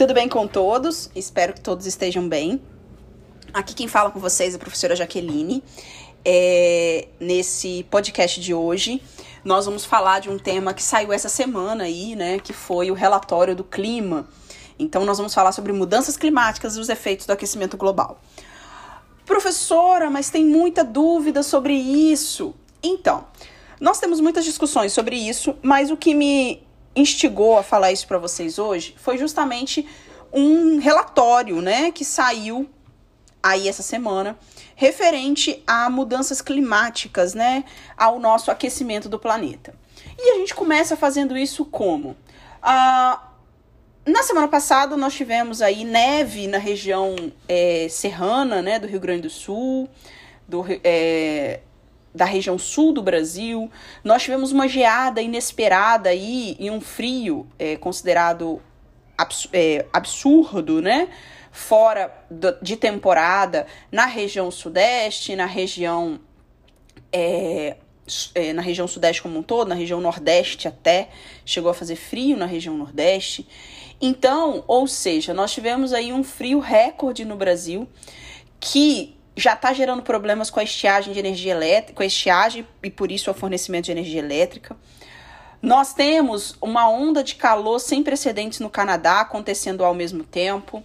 Tudo bem com todos? Espero que todos estejam bem. Aqui quem fala com vocês é a professora Jaqueline. É, nesse podcast de hoje, nós vamos falar de um tema que saiu essa semana aí, né? Que foi o relatório do clima. Então, nós vamos falar sobre mudanças climáticas e os efeitos do aquecimento global. Professora, mas tem muita dúvida sobre isso. Então, nós temos muitas discussões sobre isso, mas o que me instigou a falar isso para vocês hoje foi justamente um relatório, né, que saiu aí essa semana referente a mudanças climáticas, né, ao nosso aquecimento do planeta. E a gente começa fazendo isso como? Ah, na semana passada nós tivemos aí neve na região é, serrana, né, do Rio Grande do Sul, do, é, da região sul do Brasil. Nós tivemos uma geada inesperada aí e um frio é, considerado abs é, absurdo, né? Fora do, de temporada na região sudeste, na região é, é, na região sudeste como um todo, na região nordeste até, chegou a fazer frio na região nordeste. Então, ou seja, nós tivemos aí um frio recorde no Brasil que já está gerando problemas com a estiagem de energia elétrica, com a estiagem e por isso o fornecimento de energia elétrica. Nós temos uma onda de calor sem precedentes no Canadá acontecendo ao mesmo tempo.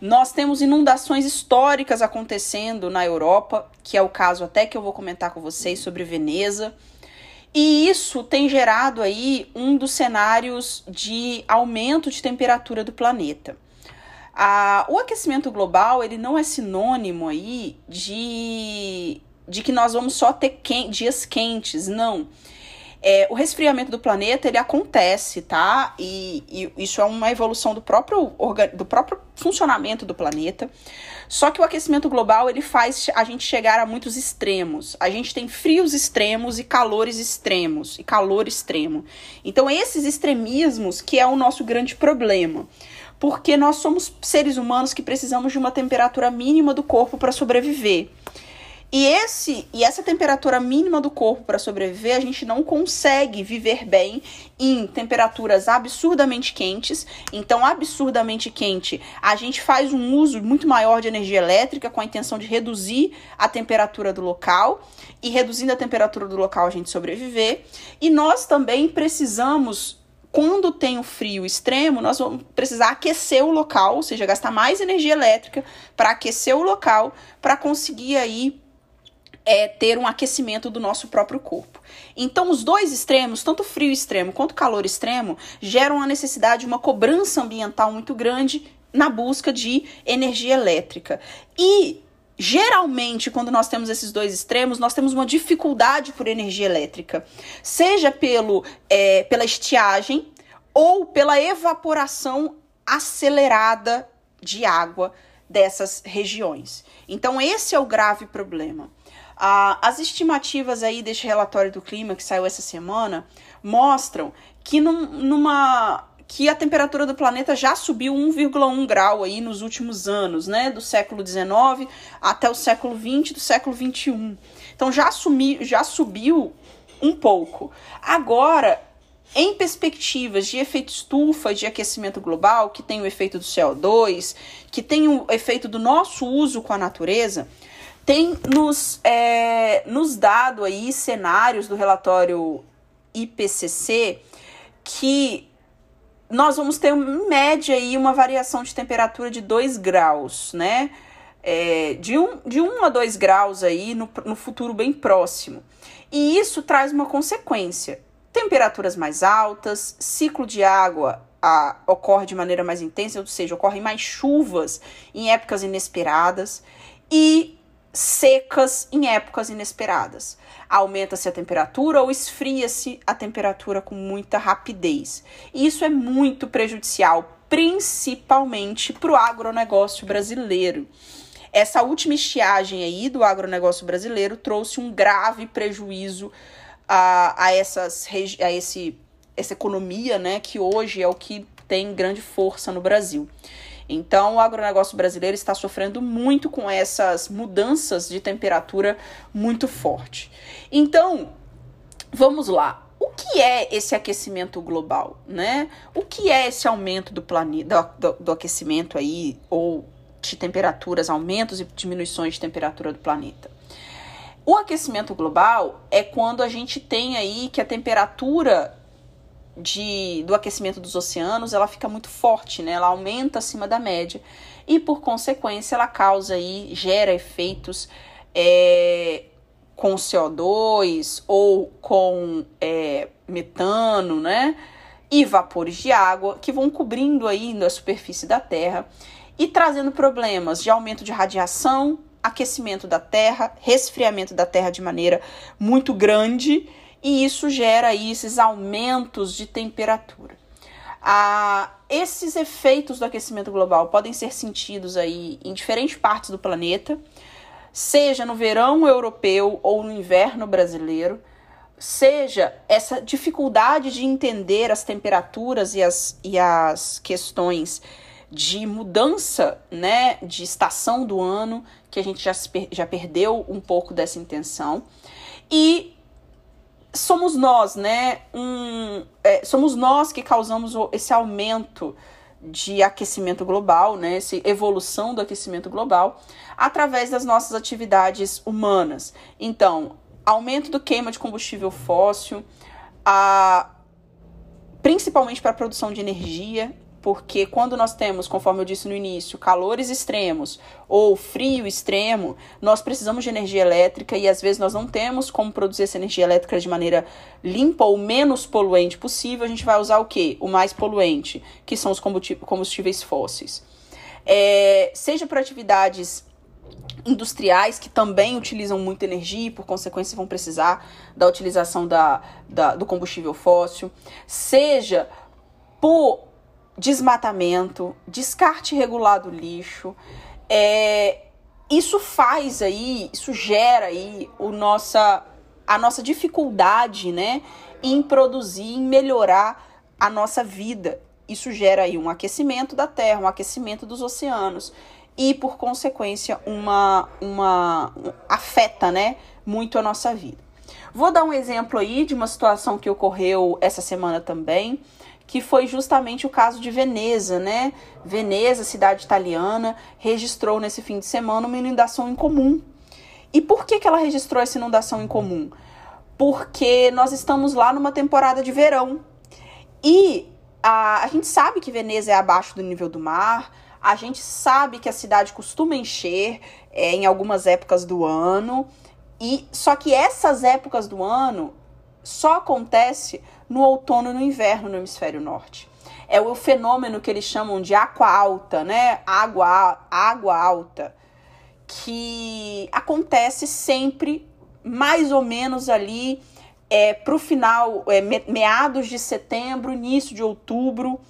Nós temos inundações históricas acontecendo na Europa, que é o caso até que eu vou comentar com vocês sobre Veneza. E isso tem gerado aí um dos cenários de aumento de temperatura do planeta. A, o aquecimento global ele não é sinônimo aí de, de que nós vamos só ter dias quentes, não. É, o resfriamento do planeta ele acontece, tá? E, e, isso é uma evolução do próprio, do próprio funcionamento do planeta. Só que o aquecimento global ele faz a gente chegar a muitos extremos. A gente tem frios extremos e calores extremos e calor extremo. Então esses extremismos que é o nosso grande problema porque nós somos seres humanos que precisamos de uma temperatura mínima do corpo para sobreviver. E esse e essa temperatura mínima do corpo para sobreviver, a gente não consegue viver bem em temperaturas absurdamente quentes. Então, absurdamente quente, a gente faz um uso muito maior de energia elétrica com a intenção de reduzir a temperatura do local e reduzindo a temperatura do local a gente sobreviver. E nós também precisamos quando tem o frio extremo, nós vamos precisar aquecer o local, ou seja, gastar mais energia elétrica para aquecer o local, para conseguir aí é, ter um aquecimento do nosso próprio corpo. Então, os dois extremos, tanto frio extremo quanto calor extremo, geram a necessidade de uma cobrança ambiental muito grande na busca de energia elétrica. E Geralmente, quando nós temos esses dois extremos, nós temos uma dificuldade por energia elétrica, seja pelo, é, pela estiagem ou pela evaporação acelerada de água dessas regiões. Então, esse é o grave problema. Ah, as estimativas aí deste relatório do clima que saiu essa semana mostram que num, numa que a temperatura do planeta já subiu 1,1 grau aí nos últimos anos, né? Do século XIX até o século XX, do século XXI. Então já, sumi, já subiu um pouco. Agora, em perspectivas de efeito estufa, de aquecimento global, que tem o efeito do CO2, que tem o efeito do nosso uso com a natureza, tem nos, é, nos dado aí cenários do relatório IPCC que nós vamos ter, em média, aí, uma variação de temperatura de 2 graus, né? É, de 1 um, de um a 2 graus aí no, no futuro bem próximo. E isso traz uma consequência. Temperaturas mais altas, ciclo de água a, ocorre de maneira mais intensa, ou seja, ocorrem mais chuvas em épocas inesperadas e secas em épocas inesperadas. Aumenta-se a temperatura ou esfria-se a temperatura com muita rapidez. E isso é muito prejudicial, principalmente para o agronegócio brasileiro. Essa última estiagem aí do agronegócio brasileiro trouxe um grave prejuízo a, a, essas, a esse, essa economia, né, que hoje é o que tem grande força no Brasil. Então, o agronegócio brasileiro está sofrendo muito com essas mudanças de temperatura muito forte. Então, vamos lá. O que é esse aquecimento global, né? O que é esse aumento do planeta, do, do, do aquecimento aí, ou de temperaturas, aumentos e diminuições de temperatura do planeta? O aquecimento global é quando a gente tem aí que a temperatura de, do aquecimento dos oceanos ela fica muito forte, né? Ela aumenta acima da média e por consequência ela causa aí gera efeitos é, com CO2 ou com é, metano, né? E vapores de água que vão cobrindo ainda a superfície da Terra e trazendo problemas de aumento de radiação, aquecimento da Terra, resfriamento da Terra de maneira muito grande e isso gera aí esses aumentos de temperatura. Ah, esses efeitos do aquecimento global podem ser sentidos aí em diferentes partes do planeta, seja no verão europeu ou no inverno brasileiro, seja essa dificuldade de entender as temperaturas e as, e as questões de mudança né, de estação do ano, que a gente já, já perdeu um pouco dessa intenção, e somos nós, né? Um, é, somos nós que causamos esse aumento de aquecimento global, né? Essa evolução do aquecimento global através das nossas atividades humanas. Então, aumento do queima de combustível fóssil, a, principalmente para a produção de energia, porque quando nós temos, conforme eu disse no início, calores extremos ou frio extremo, nós precisamos de energia elétrica e às vezes nós não temos como produzir essa energia elétrica de maneira limpa ou menos poluente possível. A gente vai usar o que? O mais poluente, que são os combustíveis fósseis. É, seja para atividades industriais que também utilizam muita energia e, por consequência, vão precisar da utilização da, da do combustível fóssil, seja por desmatamento, descarte regulado do lixo. É, isso faz aí, isso gera aí o nossa, a nossa dificuldade, né, em produzir, em melhorar a nossa vida. Isso gera aí um aquecimento da Terra, um aquecimento dos oceanos e, por consequência, uma, uma afeta, né, muito a nossa vida. Vou dar um exemplo aí de uma situação que ocorreu essa semana também que foi justamente o caso de Veneza, né? Veneza, cidade italiana, registrou nesse fim de semana uma inundação incomum. E por que, que ela registrou essa inundação incomum? Porque nós estamos lá numa temporada de verão. E a, a gente sabe que Veneza é abaixo do nível do mar, a gente sabe que a cidade costuma encher é, em algumas épocas do ano. E só que essas épocas do ano só acontece no outono e no inverno no hemisfério norte. É o fenômeno que eles chamam de aqua alta, né? Água, água alta, que acontece sempre mais ou menos ali é, para o final, é, meados de setembro, início de outubro,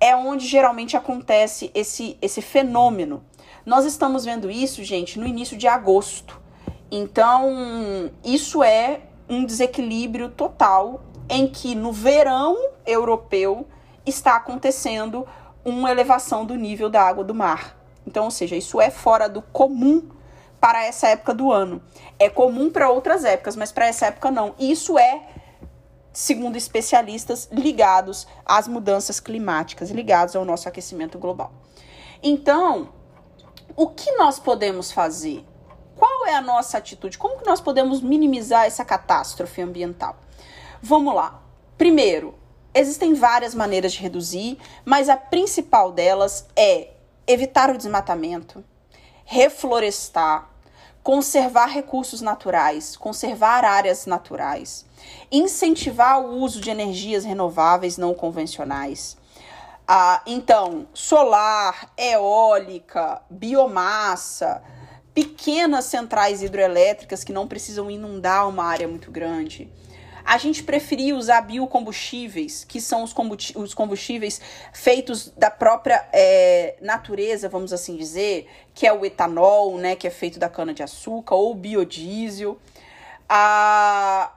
é onde geralmente acontece esse, esse fenômeno. Nós estamos vendo isso, gente, no início de agosto. Então, isso é um desequilíbrio total em que no verão europeu está acontecendo uma elevação do nível da água do mar. Então, ou seja, isso é fora do comum para essa época do ano. É comum para outras épocas, mas para essa época não. Isso é, segundo especialistas, ligados às mudanças climáticas, ligados ao nosso aquecimento global. Então, o que nós podemos fazer? É a nossa atitude? Como que nós podemos minimizar essa catástrofe ambiental? Vamos lá. Primeiro, existem várias maneiras de reduzir, mas a principal delas é evitar o desmatamento, reflorestar, conservar recursos naturais, conservar áreas naturais, incentivar o uso de energias renováveis não convencionais. Ah, então, solar, eólica, biomassa, pequenas centrais hidroelétricas que não precisam inundar uma área muito grande a gente preferia usar biocombustíveis, que são os combustíveis feitos da própria é, natureza, vamos assim dizer, que é o etanol, né, que é feito da cana-de-açúcar, ou biodiesel. A...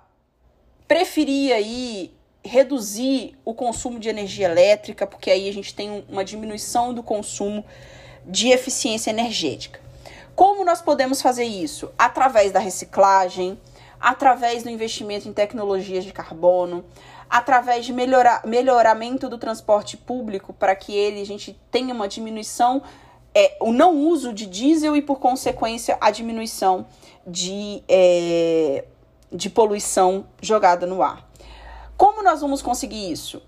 Preferia aí reduzir o consumo de energia elétrica, porque aí a gente tem uma diminuição do consumo de eficiência energética. Como nós podemos fazer isso? Através da reciclagem, através do investimento em tecnologias de carbono, através de melhorar, melhoramento do transporte público para que ele a gente tenha uma diminuição é, o não uso de diesel e por consequência a diminuição de, é, de poluição jogada no ar. Como nós vamos conseguir isso?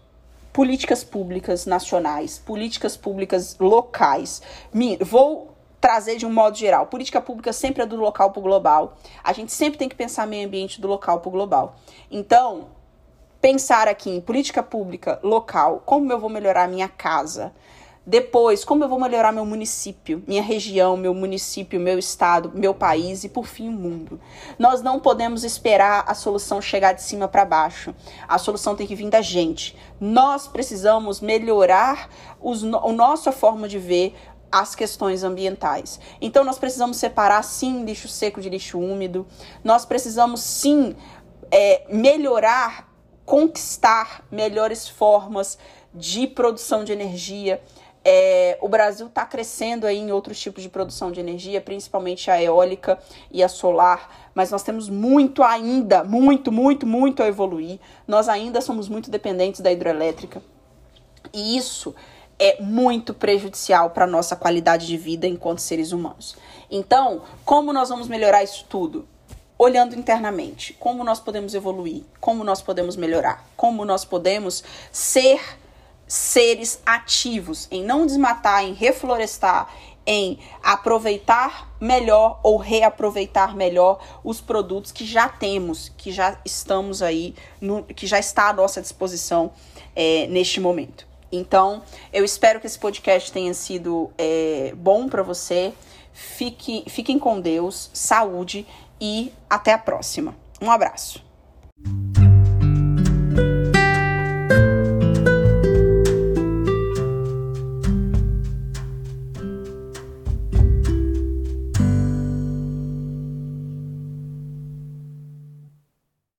Políticas públicas nacionais, políticas públicas locais. Vou trazer de um modo geral. Política pública sempre é do local para o global. A gente sempre tem que pensar meio ambiente do local para o global. Então, pensar aqui em política pública local, como eu vou melhorar a minha casa, depois, como eu vou melhorar meu município, minha região, meu município, meu estado, meu país e, por fim, o mundo. Nós não podemos esperar a solução chegar de cima para baixo. A solução tem que vir da gente. Nós precisamos melhorar os, a nossa forma de ver as questões ambientais. Então, nós precisamos separar, sim, lixo seco de lixo úmido. Nós precisamos, sim, é, melhorar, conquistar melhores formas de produção de energia é, o Brasil está crescendo aí em outros tipos de produção de energia, principalmente a eólica e a solar, mas nós temos muito ainda, muito, muito, muito a evoluir. Nós ainda somos muito dependentes da hidrelétrica. E isso é muito prejudicial para a nossa qualidade de vida enquanto seres humanos. Então, como nós vamos melhorar isso tudo? Olhando internamente, como nós podemos evoluir, como nós podemos melhorar, como nós podemos ser seres ativos, em não desmatar, em reflorestar, em aproveitar melhor ou reaproveitar melhor os produtos que já temos, que já estamos aí, no, que já está à nossa disposição é, neste momento. Então, eu espero que esse podcast tenha sido é, bom para você. Fique, fiquem com Deus, saúde e até a próxima. Um abraço.